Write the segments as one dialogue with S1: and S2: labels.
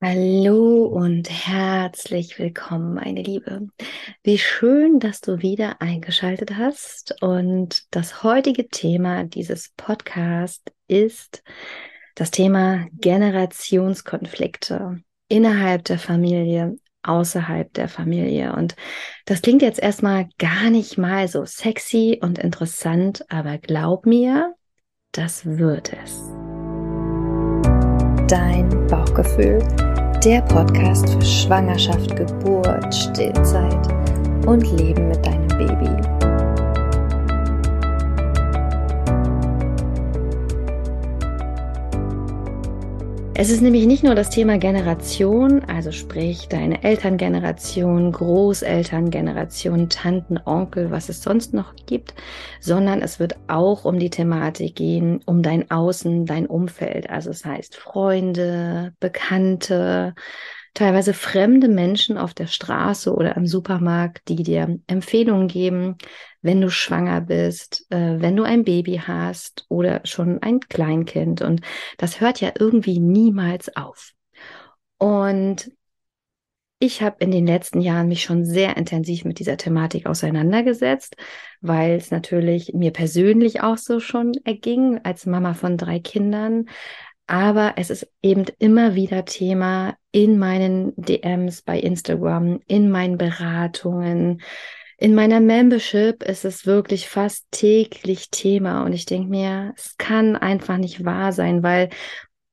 S1: Hallo und herzlich willkommen, meine Liebe. Wie schön, dass du wieder eingeschaltet hast. Und das heutige Thema dieses Podcasts ist das Thema Generationskonflikte innerhalb der Familie, außerhalb der Familie. Und das klingt jetzt erstmal gar nicht mal so sexy und interessant, aber glaub mir, das wird es. Dein Bauchgefühl der Podcast für Schwangerschaft, Geburt, Stillzeit und Leben mit deinem Baby. Es ist nämlich nicht nur das Thema Generation, also sprich deine Elterngeneration, Großelterngeneration, Tanten, Onkel, was es sonst noch gibt, sondern es wird auch um die Thematik gehen, um dein Außen, dein Umfeld. Also es heißt Freunde, Bekannte, teilweise fremde Menschen auf der Straße oder im Supermarkt, die dir Empfehlungen geben, wenn du schwanger bist, äh, wenn du ein Baby hast oder schon ein Kleinkind. Und das hört ja irgendwie niemals auf. Und ich habe in den letzten Jahren mich schon sehr intensiv mit dieser Thematik auseinandergesetzt, weil es natürlich mir persönlich auch so schon erging als Mama von drei Kindern. Aber es ist eben immer wieder Thema in meinen DMs bei Instagram, in meinen Beratungen, in meiner Membership ist es wirklich fast täglich Thema. Und ich denke mir, es kann einfach nicht wahr sein, weil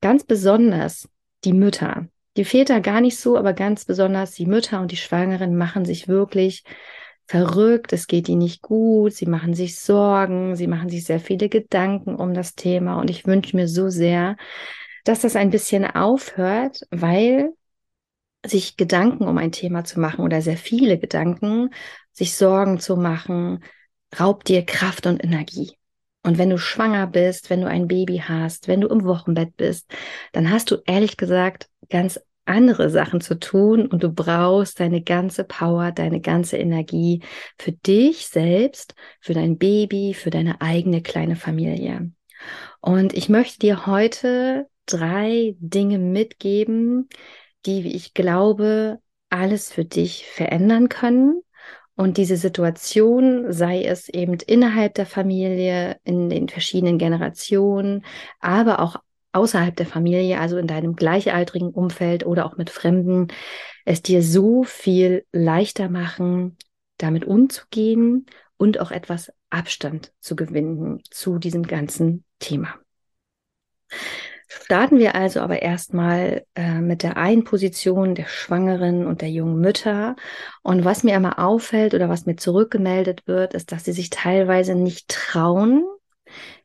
S1: ganz besonders die Mütter, die Väter gar nicht so, aber ganz besonders die Mütter und die Schwangeren machen sich wirklich verrückt, es geht ihnen nicht gut, sie machen sich Sorgen, sie machen sich sehr viele Gedanken um das Thema und ich wünsche mir so sehr, dass das ein bisschen aufhört, weil sich Gedanken um ein Thema zu machen oder sehr viele Gedanken sich Sorgen zu machen, raubt dir Kraft und Energie. Und wenn du schwanger bist, wenn du ein Baby hast, wenn du im Wochenbett bist, dann hast du ehrlich gesagt ganz andere Sachen zu tun und du brauchst deine ganze Power, deine ganze Energie für dich selbst, für dein Baby, für deine eigene kleine Familie. Und ich möchte dir heute drei Dinge mitgeben, die, wie ich glaube, alles für dich verändern können und diese Situation, sei es eben innerhalb der Familie, in den verschiedenen Generationen, aber auch außerhalb der Familie, also in deinem gleichaltrigen Umfeld oder auch mit Fremden, es dir so viel leichter machen, damit umzugehen und auch etwas Abstand zu gewinnen zu diesem ganzen Thema. Starten wir also aber erstmal äh, mit der einen Position der Schwangeren und der jungen Mütter. Und was mir immer auffällt oder was mir zurückgemeldet wird, ist, dass sie sich teilweise nicht trauen,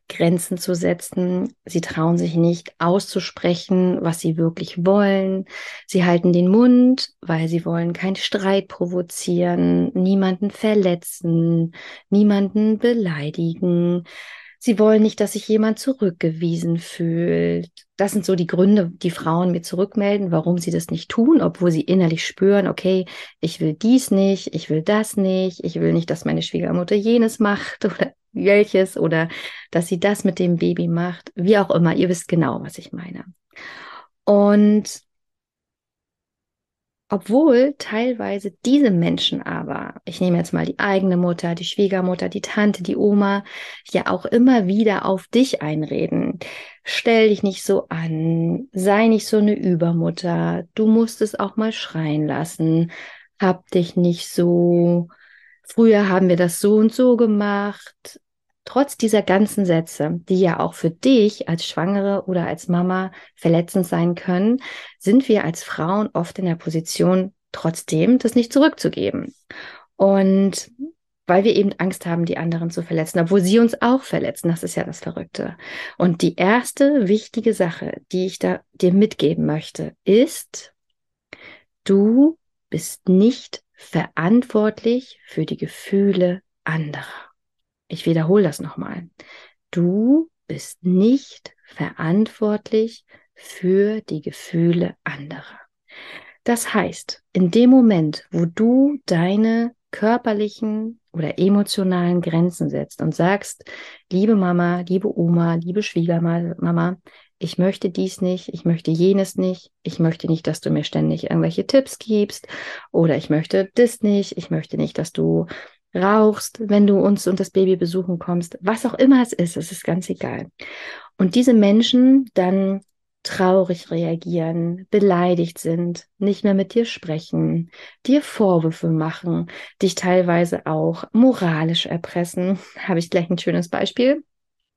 S1: Grenzen zu setzen. Sie trauen sich nicht auszusprechen, was sie wirklich wollen. Sie halten den Mund, weil sie wollen keinen Streit provozieren, niemanden verletzen, niemanden beleidigen. Sie wollen nicht, dass sich jemand zurückgewiesen fühlt. Das sind so die Gründe, die Frauen mir zurückmelden, warum sie das nicht tun, obwohl sie innerlich spüren, okay, ich will dies nicht, ich will das nicht, ich will nicht, dass meine Schwiegermutter jenes macht oder welches oder dass sie das mit dem Baby macht, wie auch immer. Ihr wisst genau, was ich meine. Und obwohl teilweise diese Menschen aber, ich nehme jetzt mal die eigene Mutter, die Schwiegermutter, die Tante, die Oma, ja auch immer wieder auf dich einreden. Stell dich nicht so an, sei nicht so eine Übermutter, du musst es auch mal schreien lassen, hab dich nicht so, früher haben wir das so und so gemacht, trotz dieser ganzen Sätze, die ja auch für dich als Schwangere oder als Mama verletzend sein können, sind wir als Frauen oft in der Position, trotzdem das nicht zurückzugeben. Und weil wir eben Angst haben, die anderen zu verletzen, obwohl sie uns auch verletzen. Das ist ja das Verrückte. Und die erste wichtige Sache, die ich da dir mitgeben möchte, ist, du bist nicht verantwortlich für die Gefühle anderer. Ich wiederhole das nochmal. Du bist nicht verantwortlich für die Gefühle anderer. Das heißt, in dem Moment, wo du deine körperlichen oder emotionalen Grenzen setzt und sagst, liebe Mama, liebe Oma, liebe Schwiegermama, ich möchte dies nicht, ich möchte jenes nicht, ich möchte nicht, dass du mir ständig irgendwelche Tipps gibst oder ich möchte das nicht, ich möchte nicht, dass du rauchst, wenn du uns und das Baby besuchen kommst, was auch immer es ist, es ist ganz egal. Und diese Menschen dann traurig reagieren, beleidigt sind, nicht mehr mit dir sprechen, dir Vorwürfe machen, dich teilweise auch moralisch erpressen. Habe ich gleich ein schönes Beispiel.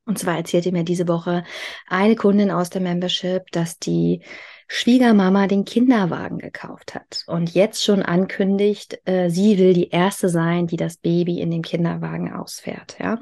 S1: Und zwar erzählte mir diese Woche eine Kundin aus der Membership, dass die Schwiegermama den Kinderwagen gekauft hat und jetzt schon ankündigt, äh, sie will die erste sein, die das Baby in dem Kinderwagen ausfährt, ja.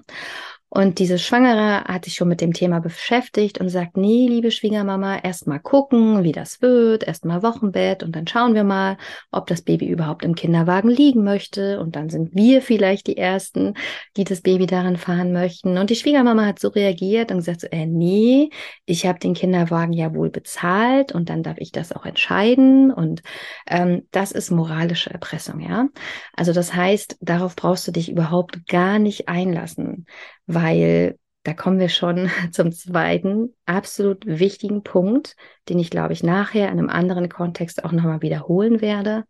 S1: Und diese Schwangere hat sich schon mit dem Thema beschäftigt und sagt, nee, liebe Schwiegermama, erst mal gucken, wie das wird, erst mal Wochenbett und dann schauen wir mal, ob das Baby überhaupt im Kinderwagen liegen möchte. Und dann sind wir vielleicht die Ersten, die das Baby darin fahren möchten. Und die Schwiegermama hat so reagiert und gesagt, so, äh, nee, ich habe den Kinderwagen ja wohl bezahlt und dann darf ich das auch entscheiden. Und ähm, das ist moralische Erpressung, ja. Also das heißt, darauf brauchst du dich überhaupt gar nicht einlassen weil da kommen wir schon zum zweiten absolut wichtigen Punkt, den ich glaube ich nachher in einem anderen Kontext auch nochmal wiederholen werde.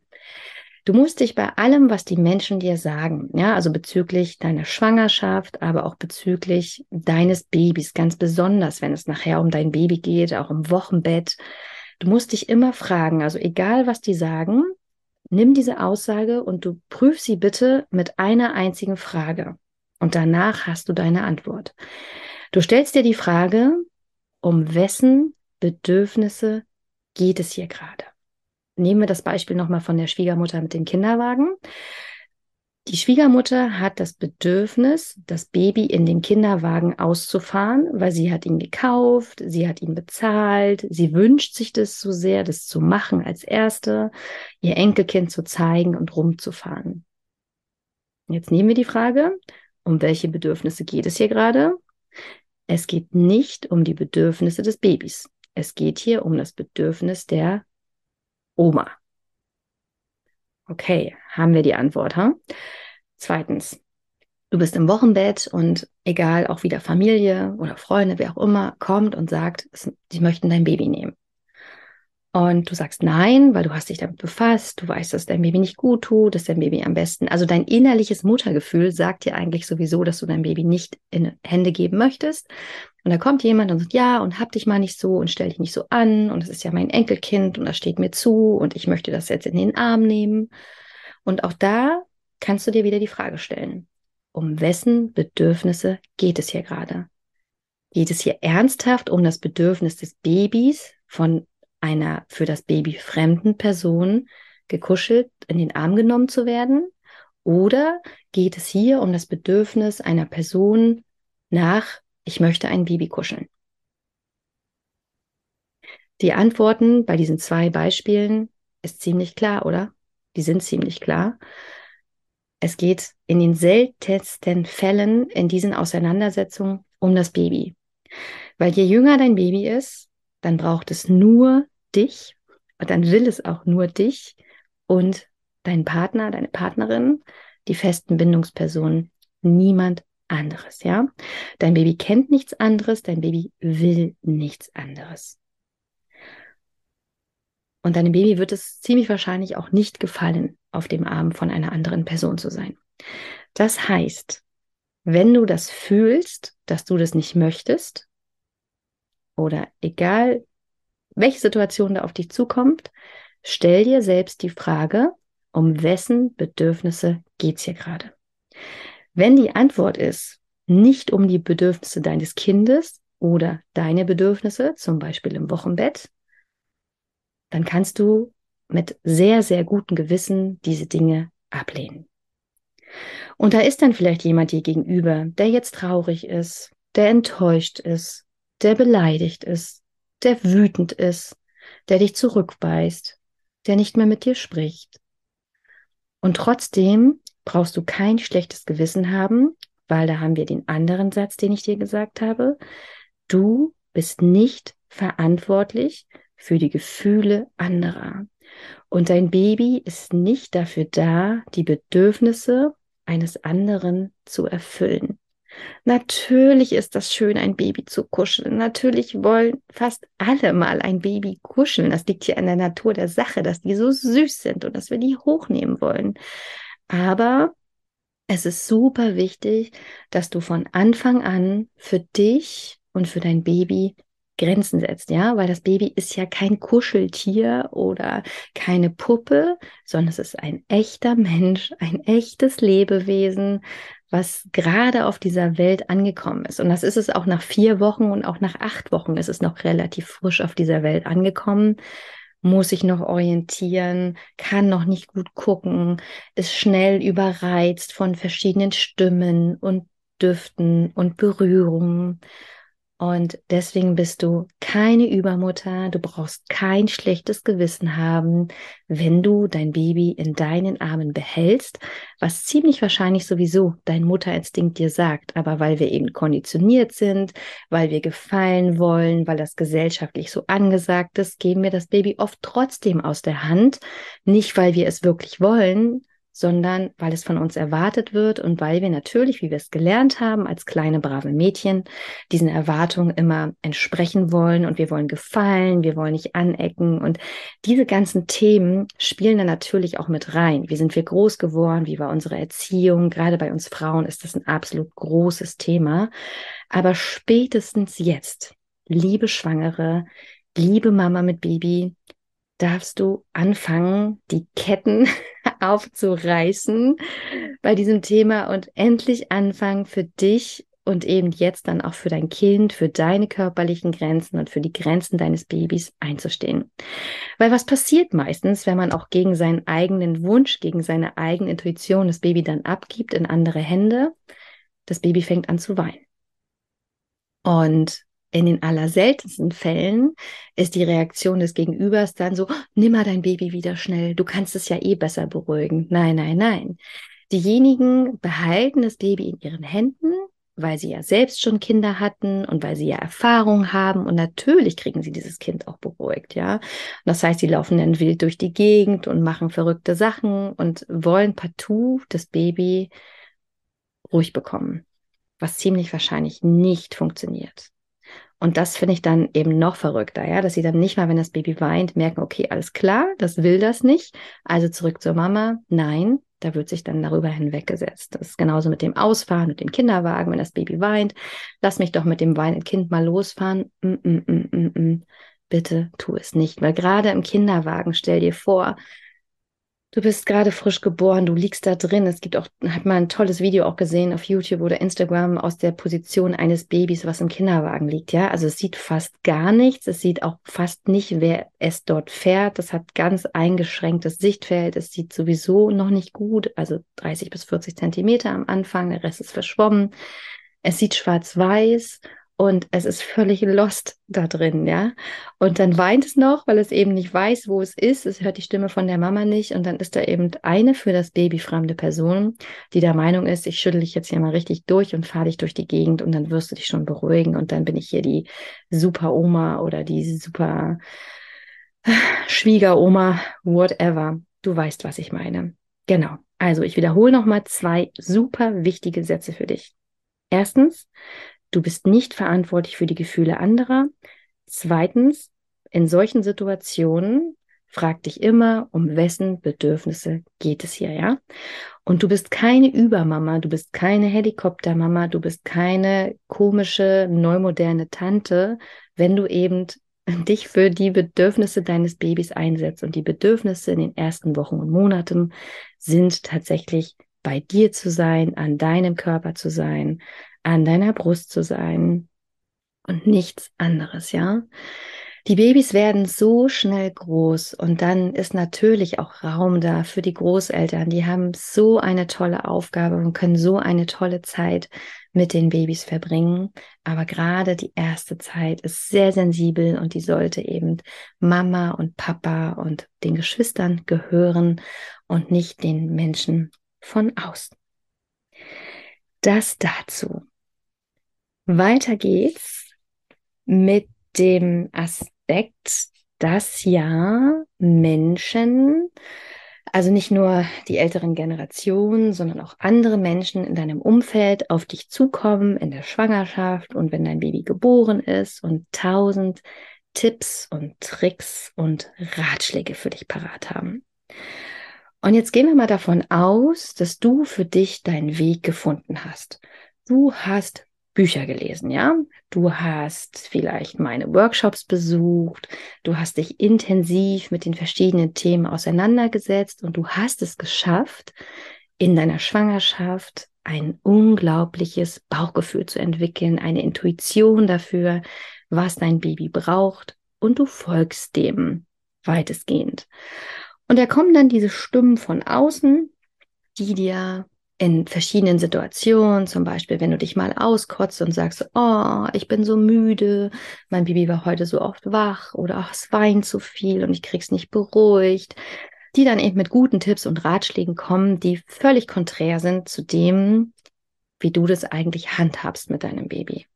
S1: Du musst dich bei allem, was die Menschen dir sagen, ja, also bezüglich deiner Schwangerschaft, aber auch bezüglich deines Babys, ganz besonders, wenn es nachher um dein Baby geht, auch im Wochenbett, du musst dich immer fragen, also egal was die sagen, nimm diese Aussage und du prüf sie bitte mit einer einzigen Frage. Und danach hast du deine Antwort. Du stellst dir die Frage, um wessen Bedürfnisse geht es hier gerade? Nehmen wir das Beispiel nochmal von der Schwiegermutter mit dem Kinderwagen. Die Schwiegermutter hat das Bedürfnis, das Baby in den Kinderwagen auszufahren, weil sie hat ihn gekauft, sie hat ihn bezahlt, sie wünscht sich das so sehr, das zu machen als Erste, ihr Enkelkind zu zeigen und rumzufahren. Jetzt nehmen wir die Frage, um welche Bedürfnisse geht es hier gerade? Es geht nicht um die Bedürfnisse des Babys. Es geht hier um das Bedürfnis der Oma. Okay, haben wir die Antwort. Ha? Zweitens, du bist im Wochenbett und egal, auch wieder Familie oder Freunde, wer auch immer, kommt und sagt, sie möchten dein Baby nehmen und du sagst nein, weil du hast dich damit befasst, du weißt, dass dein Baby nicht gut tut, dass dein Baby am besten, also dein innerliches Muttergefühl sagt dir eigentlich sowieso, dass du dein Baby nicht in Hände geben möchtest. Und da kommt jemand und sagt, ja, und hab dich mal nicht so und stell dich nicht so an und es ist ja mein Enkelkind und das steht mir zu und ich möchte das jetzt in den Arm nehmen. Und auch da kannst du dir wieder die Frage stellen, um wessen Bedürfnisse geht es hier gerade? Geht es hier ernsthaft um das Bedürfnis des Babys von einer für das Baby fremden Person gekuschelt in den Arm genommen zu werden? Oder geht es hier um das Bedürfnis einer Person nach, ich möchte ein Baby kuscheln? Die Antworten bei diesen zwei Beispielen ist ziemlich klar, oder? Die sind ziemlich klar. Es geht in den seltensten Fällen in diesen Auseinandersetzungen um das Baby. Weil je jünger dein Baby ist, dann braucht es nur dich und dann will es auch nur dich und deinen Partner, deine Partnerin, die festen Bindungspersonen, niemand anderes, ja? Dein Baby kennt nichts anderes, dein Baby will nichts anderes. Und deinem Baby wird es ziemlich wahrscheinlich auch nicht gefallen, auf dem Arm von einer anderen Person zu sein. Das heißt, wenn du das fühlst, dass du das nicht möchtest, oder egal welche Situation da auf dich zukommt, stell dir selbst die Frage, um wessen Bedürfnisse geht's hier gerade? Wenn die Antwort ist, nicht um die Bedürfnisse deines Kindes oder deine Bedürfnisse, zum Beispiel im Wochenbett, dann kannst du mit sehr, sehr gutem Gewissen diese Dinge ablehnen. Und da ist dann vielleicht jemand dir gegenüber, der jetzt traurig ist, der enttäuscht ist, der beleidigt ist, der wütend ist, der dich zurückweist, der nicht mehr mit dir spricht. Und trotzdem brauchst du kein schlechtes Gewissen haben, weil da haben wir den anderen Satz, den ich dir gesagt habe. Du bist nicht verantwortlich für die Gefühle anderer. Und dein Baby ist nicht dafür da, die Bedürfnisse eines anderen zu erfüllen. Natürlich ist das schön, ein Baby zu kuscheln. Natürlich wollen fast alle mal ein Baby kuscheln. Das liegt hier an der Natur der Sache, dass die so süß sind und dass wir die hochnehmen wollen. Aber es ist super wichtig, dass du von Anfang an für dich und für dein Baby Grenzen setzt, ja, weil das Baby ist ja kein Kuscheltier oder keine Puppe, sondern es ist ein echter Mensch, ein echtes Lebewesen, was gerade auf dieser Welt angekommen ist. Und das ist es auch nach vier Wochen und auch nach acht Wochen ist es noch relativ frisch auf dieser Welt angekommen, muss sich noch orientieren, kann noch nicht gut gucken, ist schnell überreizt von verschiedenen Stimmen und Düften und Berührungen. Und deswegen bist du keine Übermutter. Du brauchst kein schlechtes Gewissen haben, wenn du dein Baby in deinen Armen behältst, was ziemlich wahrscheinlich sowieso dein Mutterinstinkt dir sagt. Aber weil wir eben konditioniert sind, weil wir gefallen wollen, weil das gesellschaftlich so angesagt ist, geben wir das Baby oft trotzdem aus der Hand. Nicht, weil wir es wirklich wollen, sondern weil es von uns erwartet wird und weil wir natürlich, wie wir es gelernt haben, als kleine brave Mädchen, diesen Erwartungen immer entsprechen wollen und wir wollen gefallen, wir wollen nicht anecken und diese ganzen Themen spielen dann natürlich auch mit rein. Wie sind wir groß geworden? Wie war unsere Erziehung? Gerade bei uns Frauen ist das ein absolut großes Thema. Aber spätestens jetzt, liebe Schwangere, liebe Mama mit Baby, darfst du anfangen, die Ketten aufzureißen bei diesem Thema und endlich anfangen für dich und eben jetzt dann auch für dein Kind, für deine körperlichen Grenzen und für die Grenzen deines Babys einzustehen. Weil was passiert meistens, wenn man auch gegen seinen eigenen Wunsch, gegen seine eigene Intuition das Baby dann abgibt in andere Hände? Das Baby fängt an zu weinen. Und in den allerseltensten Fällen ist die Reaktion des Gegenübers dann so, nimm mal dein Baby wieder schnell, du kannst es ja eh besser beruhigen. Nein, nein, nein. Diejenigen behalten das Baby in ihren Händen, weil sie ja selbst schon Kinder hatten und weil sie ja Erfahrung haben und natürlich kriegen sie dieses Kind auch beruhigt, ja. Das heißt, sie laufen dann wild durch die Gegend und machen verrückte Sachen und wollen partout das Baby ruhig bekommen, was ziemlich wahrscheinlich nicht funktioniert. Und das finde ich dann eben noch verrückter, ja, dass sie dann nicht mal, wenn das Baby weint, merken, okay, alles klar, das will das nicht. Also zurück zur Mama. Nein, da wird sich dann darüber hinweggesetzt. Das ist genauso mit dem Ausfahren, mit dem Kinderwagen, wenn das Baby weint. Lass mich doch mit dem weinenden Kind mal losfahren. Mm, mm, mm, mm, mm. Bitte tu es nicht, weil gerade im Kinderwagen, stell dir vor, Du bist gerade frisch geboren, du liegst da drin. Es gibt auch, hat mal ein tolles Video auch gesehen auf YouTube oder Instagram aus der Position eines Babys, was im Kinderwagen liegt. Ja, also es sieht fast gar nichts. Es sieht auch fast nicht, wer es dort fährt. Das hat ganz eingeschränktes Sichtfeld. Es sieht sowieso noch nicht gut. Also 30 bis 40 Zentimeter am Anfang. Der Rest ist verschwommen. Es sieht schwarz-weiß und es ist völlig lost da drin, ja. Und dann weint es noch, weil es eben nicht weiß, wo es ist. Es hört die Stimme von der Mama nicht und dann ist da eben eine für das Baby fremde Person, die der Meinung ist, ich schüttel dich jetzt hier mal richtig durch und fahre dich durch die Gegend und dann wirst du dich schon beruhigen und dann bin ich hier die super Oma oder die super Schwiegeroma, whatever. Du weißt, was ich meine. Genau. Also ich wiederhole nochmal zwei super wichtige Sätze für dich. Erstens, Du bist nicht verantwortlich für die Gefühle anderer. Zweitens, in solchen Situationen frag dich immer, um wessen Bedürfnisse geht es hier, ja? Und du bist keine Übermama, du bist keine Helikoptermama, du bist keine komische, neumoderne Tante, wenn du eben dich für die Bedürfnisse deines Babys einsetzt. Und die Bedürfnisse in den ersten Wochen und Monaten sind tatsächlich bei dir zu sein, an deinem Körper zu sein, an deiner Brust zu sein und nichts anderes, ja. Die Babys werden so schnell groß und dann ist natürlich auch Raum da für die Großeltern. Die haben so eine tolle Aufgabe und können so eine tolle Zeit mit den Babys verbringen. Aber gerade die erste Zeit ist sehr sensibel und die sollte eben Mama und Papa und den Geschwistern gehören und nicht den Menschen von außen. Das dazu. Weiter geht's mit dem Aspekt, dass ja Menschen Also nicht nur die älteren Generationen, sondern auch andere Menschen in deinem Umfeld auf dich zukommen in der Schwangerschaft und wenn dein Baby geboren ist und tausend Tipps und Tricks und Ratschläge für dich parat haben. Und jetzt gehen wir mal davon aus, dass du für dich deinen Weg gefunden hast. Du hast Bücher gelesen, ja? Du hast vielleicht meine Workshops besucht, du hast dich intensiv mit den verschiedenen Themen auseinandergesetzt und du hast es geschafft, in deiner Schwangerschaft ein unglaubliches Bauchgefühl zu entwickeln, eine Intuition dafür, was dein Baby braucht und du folgst dem weitestgehend. Und da kommen dann diese Stimmen von außen, die dir in verschiedenen Situationen, zum Beispiel, wenn du dich mal auskotzt und sagst, oh, ich bin so müde, mein Baby war heute so oft wach oder ach, es weint zu viel und ich krieg's nicht beruhigt, die dann eben mit guten Tipps und Ratschlägen kommen, die völlig konträr sind zu dem, wie du das eigentlich handhabst mit deinem Baby.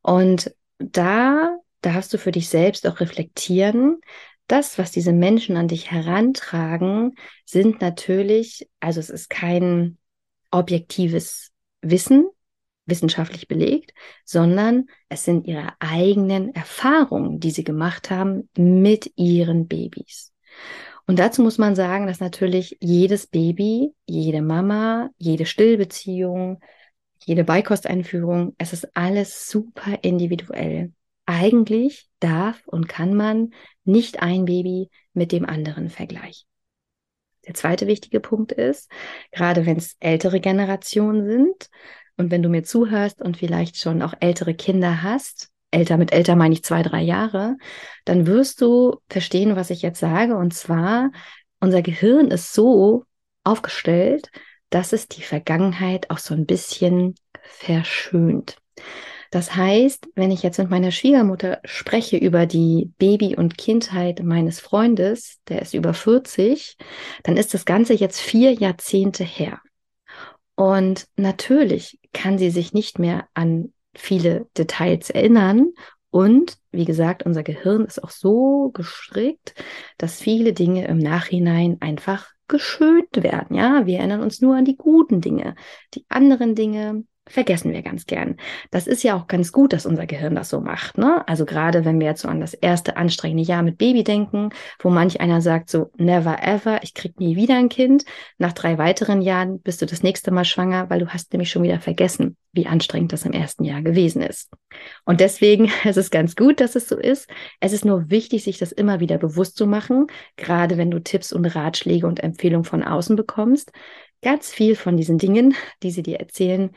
S1: Und da darfst du für dich selbst auch reflektieren, das, was diese Menschen an dich herantragen, sind natürlich, also es ist kein objektives Wissen, wissenschaftlich belegt, sondern es sind ihre eigenen Erfahrungen, die sie gemacht haben mit ihren Babys. Und dazu muss man sagen, dass natürlich jedes Baby, jede Mama, jede Stillbeziehung, jede Beikosteinführung, es ist alles super individuell. Eigentlich darf und kann man nicht ein Baby mit dem anderen vergleichen. Der zweite wichtige Punkt ist, gerade wenn es ältere Generationen sind und wenn du mir zuhörst und vielleicht schon auch ältere Kinder hast, älter mit älter meine ich zwei, drei Jahre, dann wirst du verstehen, was ich jetzt sage. Und zwar, unser Gehirn ist so aufgestellt, dass es die Vergangenheit auch so ein bisschen verschönt. Das heißt, wenn ich jetzt mit meiner Schwiegermutter spreche über die Baby- und Kindheit meines Freundes, der ist über 40, dann ist das Ganze jetzt vier Jahrzehnte her. Und natürlich kann sie sich nicht mehr an viele Details erinnern. Und wie gesagt, unser Gehirn ist auch so gestrickt, dass viele Dinge im Nachhinein einfach geschönt werden. Ja, wir erinnern uns nur an die guten Dinge. Die anderen Dinge, vergessen wir ganz gern. Das ist ja auch ganz gut, dass unser Gehirn das so macht. Ne? Also gerade wenn wir jetzt so an das erste anstrengende Jahr mit Baby denken, wo manch einer sagt so, never ever, ich krieg nie wieder ein Kind. Nach drei weiteren Jahren bist du das nächste Mal schwanger, weil du hast nämlich schon wieder vergessen, wie anstrengend das im ersten Jahr gewesen ist. Und deswegen es ist es ganz gut, dass es so ist. Es ist nur wichtig, sich das immer wieder bewusst zu machen, gerade wenn du Tipps und Ratschläge und Empfehlungen von außen bekommst. Ganz viel von diesen Dingen, die sie dir erzählen,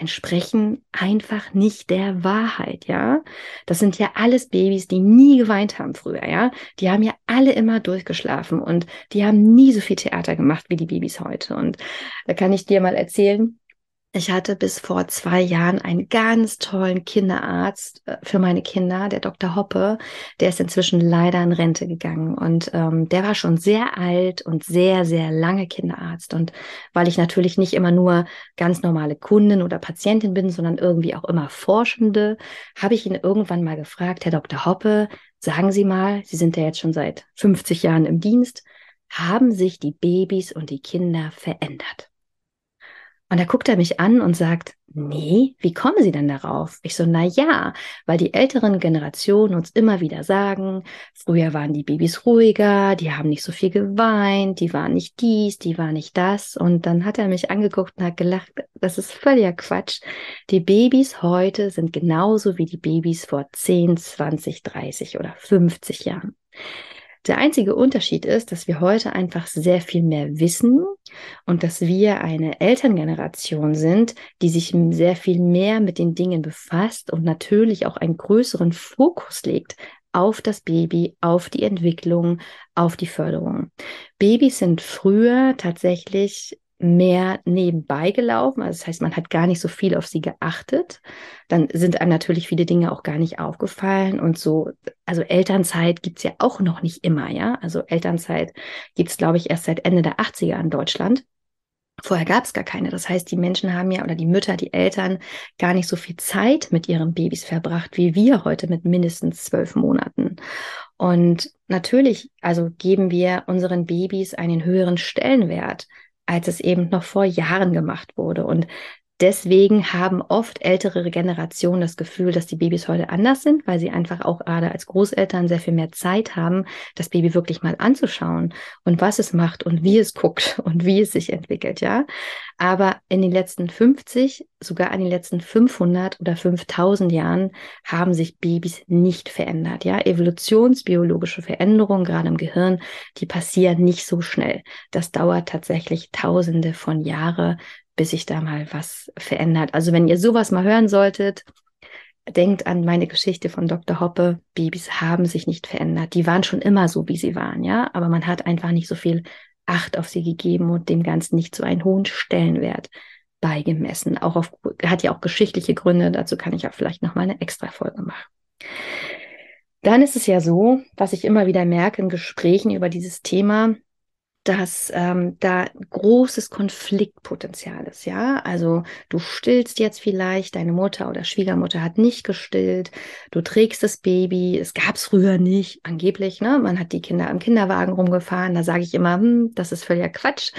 S1: entsprechen einfach nicht der Wahrheit, ja. Das sind ja alles Babys, die nie geweint haben früher, ja. Die haben ja alle immer durchgeschlafen und die haben nie so viel Theater gemacht wie die Babys heute. Und da kann ich dir mal erzählen, ich hatte bis vor zwei Jahren einen ganz tollen Kinderarzt äh, für meine Kinder, der Dr. Hoppe. Der ist inzwischen leider in Rente gegangen und ähm, der war schon sehr alt und sehr, sehr lange Kinderarzt. Und weil ich natürlich nicht immer nur ganz normale Kundin oder Patientin bin, sondern irgendwie auch immer Forschende, habe ich ihn irgendwann mal gefragt, Herr Dr. Hoppe, sagen Sie mal, Sie sind ja jetzt schon seit 50 Jahren im Dienst, haben sich die Babys und die Kinder verändert? Und da guckt er mich an und sagt, nee, wie kommen Sie denn darauf? Ich so, na ja, weil die älteren Generationen uns immer wieder sagen, früher waren die Babys ruhiger, die haben nicht so viel geweint, die waren nicht dies, die waren nicht das. Und dann hat er mich angeguckt und hat gelacht, das ist völliger Quatsch. Die Babys heute sind genauso wie die Babys vor 10, 20, 30 oder 50 Jahren. Der einzige Unterschied ist, dass wir heute einfach sehr viel mehr wissen und dass wir eine Elterngeneration sind, die sich sehr viel mehr mit den Dingen befasst und natürlich auch einen größeren Fokus legt auf das Baby, auf die Entwicklung, auf die Förderung. Babys sind früher tatsächlich mehr nebenbei gelaufen. Also das heißt, man hat gar nicht so viel auf sie geachtet. Dann sind einem natürlich viele Dinge auch gar nicht aufgefallen. Und so, also Elternzeit gibt's ja auch noch nicht immer, ja. Also Elternzeit gibt's glaube ich, erst seit Ende der 80er in Deutschland. Vorher gab's gar keine. Das heißt, die Menschen haben ja oder die Mütter, die Eltern gar nicht so viel Zeit mit ihren Babys verbracht, wie wir heute mit mindestens zwölf Monaten. Und natürlich, also geben wir unseren Babys einen höheren Stellenwert, als es eben noch vor Jahren gemacht wurde. Und deswegen haben oft ältere Generationen das Gefühl, dass die Babys heute anders sind, weil sie einfach auch gerade als Großeltern sehr viel mehr Zeit haben, das Baby wirklich mal anzuschauen und was es macht und wie es guckt und wie es sich entwickelt, ja. Aber in den letzten 50, sogar in den letzten 500 oder 5000 Jahren haben sich Babys nicht verändert, ja. Evolutionsbiologische Veränderungen, gerade im Gehirn, die passieren nicht so schnell. Das dauert tatsächlich Tausende von Jahren, bis sich da mal was verändert. Also wenn ihr sowas mal hören solltet, denkt an meine Geschichte von Dr. Hoppe. Babys haben sich nicht verändert. Die waren schon immer so, wie sie waren, ja. Aber man hat einfach nicht so viel Acht auf sie gegeben und dem Ganzen nicht so einen hohen Stellenwert beigemessen. Auch auf, hat ja auch geschichtliche Gründe. Dazu kann ich auch vielleicht noch mal eine extra Folge machen. Dann ist es ja so, was ich immer wieder merke in Gesprächen über dieses Thema, dass ähm, da großes Konfliktpotenzial ist, ja. Also du stillst jetzt vielleicht, deine Mutter oder Schwiegermutter hat nicht gestillt, du trägst das Baby, es gab es früher nicht, angeblich, ne? Man hat die Kinder im Kinderwagen rumgefahren, da sage ich immer, hm, das ist völliger Quatsch.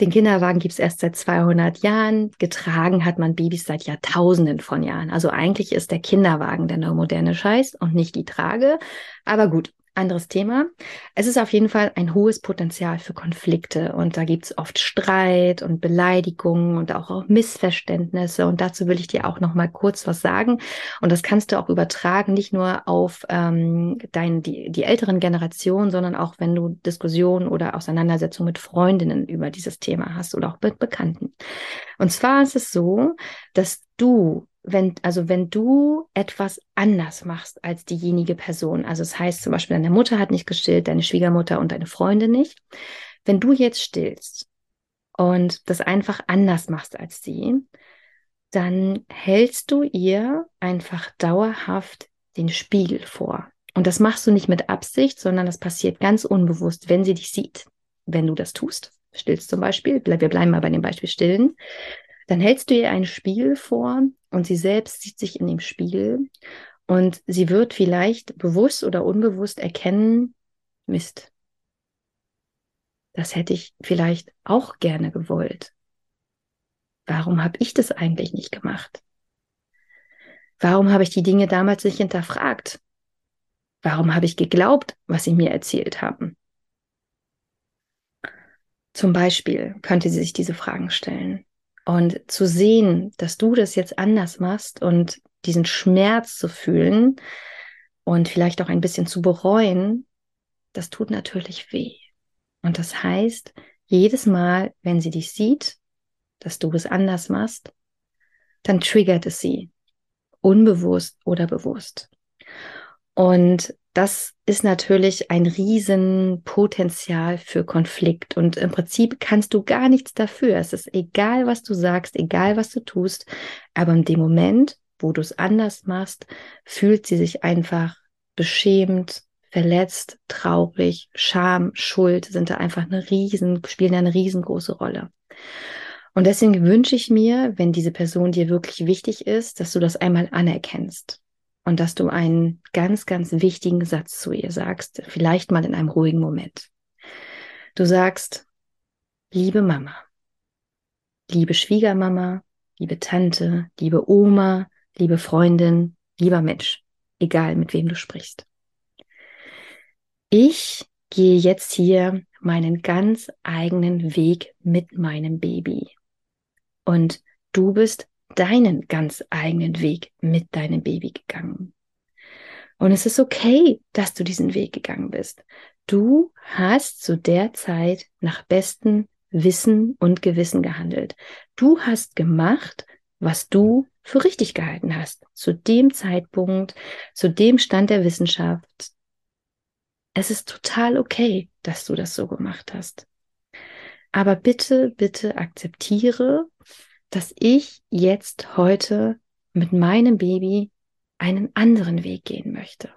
S1: Den Kinderwagen gibt's erst seit 200 Jahren. Getragen hat man Babys seit Jahrtausenden von Jahren. Also eigentlich ist der Kinderwagen der moderne Scheiß und nicht die Trage. Aber gut, anderes Thema. Es ist auf jeden Fall ein hohes Potenzial für Konflikte und da gibt es oft Streit und Beleidigungen und auch, auch Missverständnisse und dazu will ich dir auch noch mal kurz was sagen und das kannst du auch übertragen, nicht nur auf ähm, dein, die, die älteren Generationen, sondern auch wenn du Diskussionen oder Auseinandersetzungen mit Freundinnen über dieses Thema hast oder auch mit Bekannten. Und zwar ist es so, dass du wenn, also wenn du etwas anders machst als diejenige Person, also es das heißt zum Beispiel, deine Mutter hat nicht gestillt, deine Schwiegermutter und deine Freunde nicht, wenn du jetzt stillst und das einfach anders machst als sie, dann hältst du ihr einfach dauerhaft den Spiegel vor. Und das machst du nicht mit Absicht, sondern das passiert ganz unbewusst, wenn sie dich sieht. Wenn du das tust, stillst zum Beispiel, wir bleiben mal bei dem Beispiel stillen, dann hältst du ihr einen Spiegel vor und sie selbst sieht sich in dem Spiegel und sie wird vielleicht bewusst oder unbewusst erkennen, Mist. Das hätte ich vielleicht auch gerne gewollt. Warum habe ich das eigentlich nicht gemacht? Warum habe ich die Dinge damals nicht hinterfragt? Warum habe ich geglaubt, was sie mir erzählt haben? Zum Beispiel könnte sie sich diese Fragen stellen. Und zu sehen, dass du das jetzt anders machst und diesen Schmerz zu fühlen und vielleicht auch ein bisschen zu bereuen, das tut natürlich weh. Und das heißt, jedes Mal, wenn sie dich sieht, dass du es anders machst, dann triggert es sie, unbewusst oder bewusst. Und das ist natürlich ein Riesenpotenzial für Konflikt. Und im Prinzip kannst du gar nichts dafür. Es ist egal, was du sagst, egal, was du tust. Aber in dem Moment, wo du es anders machst, fühlt sie sich einfach beschämt, verletzt, traurig, Scham, Schuld sind da einfach eine riesen, spielen da eine riesengroße Rolle. Und deswegen wünsche ich mir, wenn diese Person dir wirklich wichtig ist, dass du das einmal anerkennst und dass du einen ganz, ganz wichtigen Satz zu ihr sagst, vielleicht mal in einem ruhigen Moment. Du sagst, liebe Mama, liebe Schwiegermama, liebe Tante, liebe Oma, liebe Freundin, lieber Mensch, egal mit wem du sprichst. Ich gehe jetzt hier meinen ganz eigenen Weg mit meinem Baby. Und du bist deinen ganz eigenen Weg mit deinem Baby gegangen. Und es ist okay, dass du diesen Weg gegangen bist. Du hast zu der Zeit nach bestem Wissen und Gewissen gehandelt. Du hast gemacht, was du für richtig gehalten hast. Zu dem Zeitpunkt, zu dem Stand der Wissenschaft. Es ist total okay, dass du das so gemacht hast. Aber bitte, bitte akzeptiere, dass ich jetzt heute mit meinem Baby einen anderen Weg gehen möchte.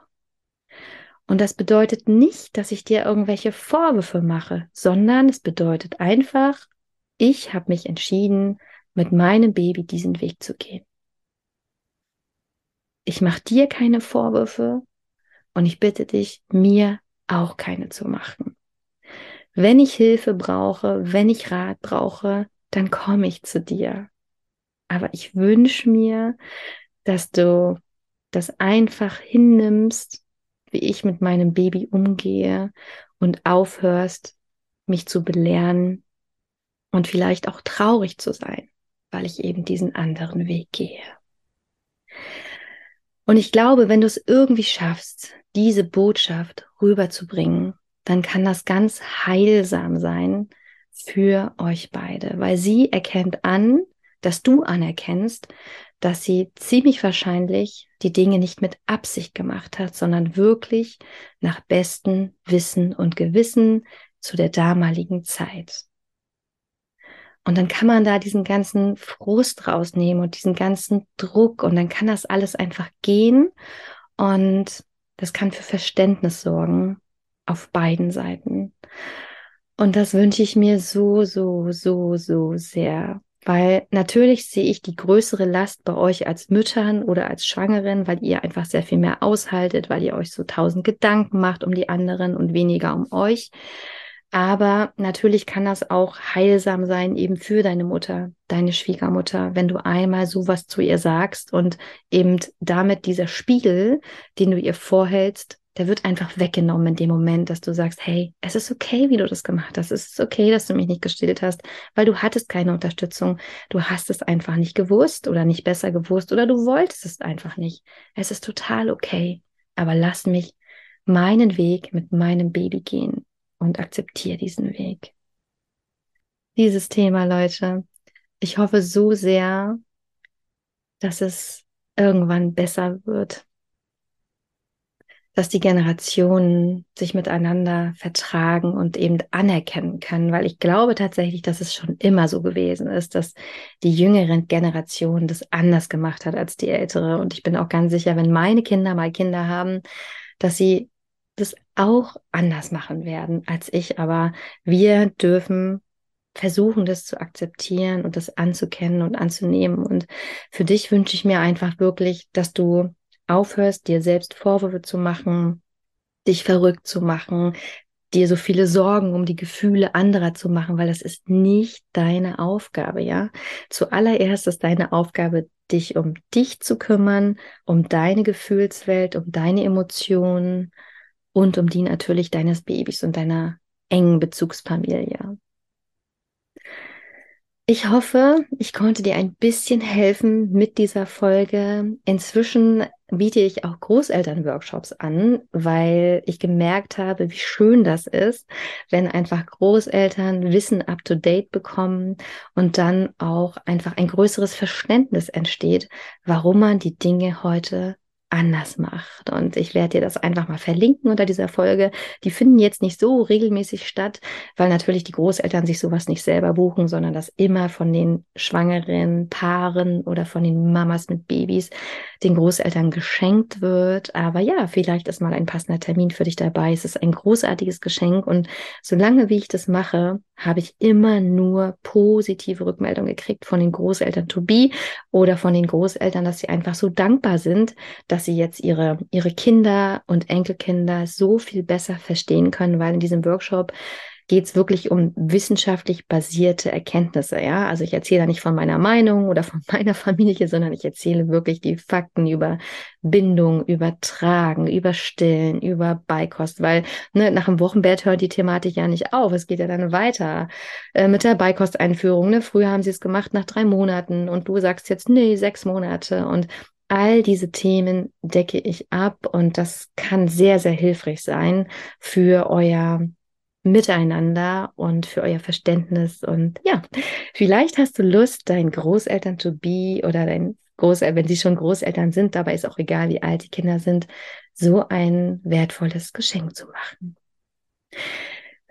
S1: Und das bedeutet nicht, dass ich dir irgendwelche Vorwürfe mache, sondern es bedeutet einfach, ich habe mich entschieden, mit meinem Baby diesen Weg zu gehen. Ich mache dir keine Vorwürfe Und ich bitte dich, mir auch keine zu machen. Wenn ich Hilfe brauche, wenn ich Rat brauche, dann komme ich zu dir. Aber ich wünsche mir, dass du das einfach hinnimmst, wie ich mit meinem Baby umgehe und aufhörst, mich zu belehren und vielleicht auch traurig zu sein, weil ich eben diesen anderen Weg gehe. Und ich glaube, wenn du es irgendwie schaffst, diese Botschaft rüberzubringen, dann kann das ganz heilsam sein für euch beide, weil sie erkennt an, dass du anerkennst, dass sie ziemlich wahrscheinlich die Dinge nicht mit Absicht gemacht hat, sondern wirklich nach bestem Wissen und Gewissen zu der damaligen Zeit. Und dann kann man da diesen ganzen Frust rausnehmen und diesen ganzen Druck und dann kann das alles einfach gehen und das kann für Verständnis sorgen auf beiden Seiten. Und das wünsche ich mir so, so, so, so sehr. Weil natürlich sehe ich die größere Last bei euch als Müttern oder als Schwangeren, weil ihr einfach sehr viel mehr aushaltet, weil ihr euch so tausend Gedanken macht um die anderen und weniger um euch. Aber natürlich kann das auch heilsam sein, eben für deine Mutter, deine Schwiegermutter, wenn du einmal sowas zu ihr sagst und eben damit dieser Spiegel, den du ihr vorhältst, der wird einfach weggenommen in dem Moment, dass du sagst, hey, es ist okay, wie du das gemacht hast. Es ist okay, dass du mich nicht gestillt hast, weil du hattest keine Unterstützung. Du hast es einfach nicht gewusst oder nicht besser gewusst oder du wolltest es einfach nicht. Es ist total okay. Aber lass mich meinen Weg mit meinem Baby gehen und akzeptiere diesen Weg. Dieses Thema, Leute, ich hoffe so sehr, dass es irgendwann besser wird, dass die Generationen sich miteinander vertragen und eben anerkennen können, weil ich glaube tatsächlich, dass es schon immer so gewesen ist, dass die jüngere Generation das anders gemacht hat als die ältere. Und ich bin auch ganz sicher, wenn meine Kinder mal Kinder haben, dass sie das auch anders machen werden als ich. Aber wir dürfen versuchen, das zu akzeptieren und das anzukennen und anzunehmen. Und für dich wünsche ich mir einfach wirklich, dass du aufhörst, dir selbst Vorwürfe zu machen, dich verrückt zu machen, dir so viele Sorgen um die Gefühle anderer zu machen, weil das ist nicht deine Aufgabe, ja. Zuallererst ist deine Aufgabe, dich um dich zu kümmern, um deine Gefühlswelt, um deine Emotionen und um die natürlich deines Babys und deiner engen Bezugsfamilie. Ich hoffe, ich konnte dir ein bisschen helfen mit dieser Folge. Inzwischen biete ich auch Großelternworkshops an, weil ich gemerkt habe, wie schön das ist, wenn einfach Großeltern Wissen up-to-date bekommen und dann auch einfach ein größeres Verständnis entsteht, warum man die Dinge heute anders macht. Und ich werde dir das einfach mal verlinken unter dieser Folge. Die finden jetzt nicht so regelmäßig statt, weil natürlich die Großeltern sich sowas nicht selber buchen, sondern das immer von den schwangeren Paaren oder von den Mamas mit Babys den Großeltern geschenkt wird. Aber ja, vielleicht ist mal ein passender Termin für dich dabei. Es ist ein großartiges Geschenk und solange wie ich das mache, habe ich immer nur positive Rückmeldungen gekriegt von den Großeltern to be oder von den Großeltern, dass sie einfach so dankbar sind, dass sie jetzt ihre, ihre Kinder und Enkelkinder so viel besser verstehen können, weil in diesem Workshop geht es wirklich um wissenschaftlich basierte Erkenntnisse. Ja, also ich erzähle da nicht von meiner Meinung oder von meiner Familie, sondern ich erzähle wirklich die Fakten über Bindung, über Tragen, über Stillen, über Beikost, weil ne, nach dem Wochenbett hört die Thematik ja nicht auf. Es geht ja dann weiter äh, mit der Beikosteinführung. Ne? Früher haben sie es gemacht nach drei Monaten und du sagst jetzt, nee, sechs Monate. Und all diese Themen decke ich ab und das kann sehr, sehr hilfreich sein für euer Miteinander und für euer Verständnis. Und ja, vielleicht hast du Lust, deinen Großeltern to be oder dein Großeltern, wenn sie schon Großeltern sind, dabei ist auch egal, wie alt die Kinder sind, so ein wertvolles Geschenk zu machen.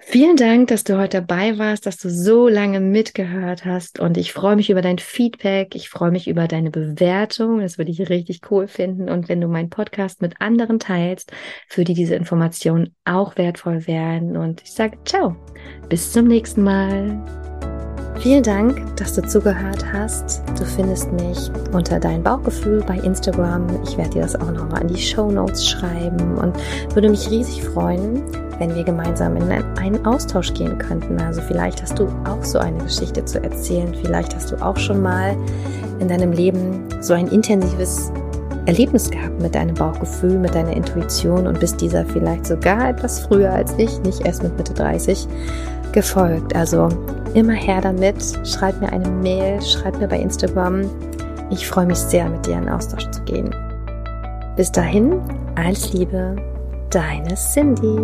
S1: Vielen Dank, dass du heute dabei warst, dass du so lange mitgehört hast und ich freue mich über dein Feedback. Ich freue mich über deine Bewertung. Das würde ich richtig cool finden. Und wenn du meinen Podcast mit anderen teilst, für die diese Informationen auch wertvoll werden. Und ich sage ciao. Bis zum nächsten Mal. Vielen Dank, dass du zugehört hast. Du findest mich unter dein Bauchgefühl bei Instagram. Ich werde dir das auch nochmal in die Show Notes schreiben und würde mich riesig freuen, wenn wir gemeinsam in einen Austausch gehen könnten. Also vielleicht hast du auch so eine Geschichte zu erzählen. Vielleicht hast du auch schon mal in deinem Leben so ein intensives Erlebnis gehabt mit deinem Bauchgefühl, mit deiner Intuition und bist dieser vielleicht sogar etwas früher als ich, nicht erst mit Mitte 30, gefolgt. Also immer her damit. Schreib mir eine Mail, schreib mir bei Instagram. Ich freue mich sehr, mit dir in Austausch zu gehen. Bis dahin, alles Liebe, deine Cindy.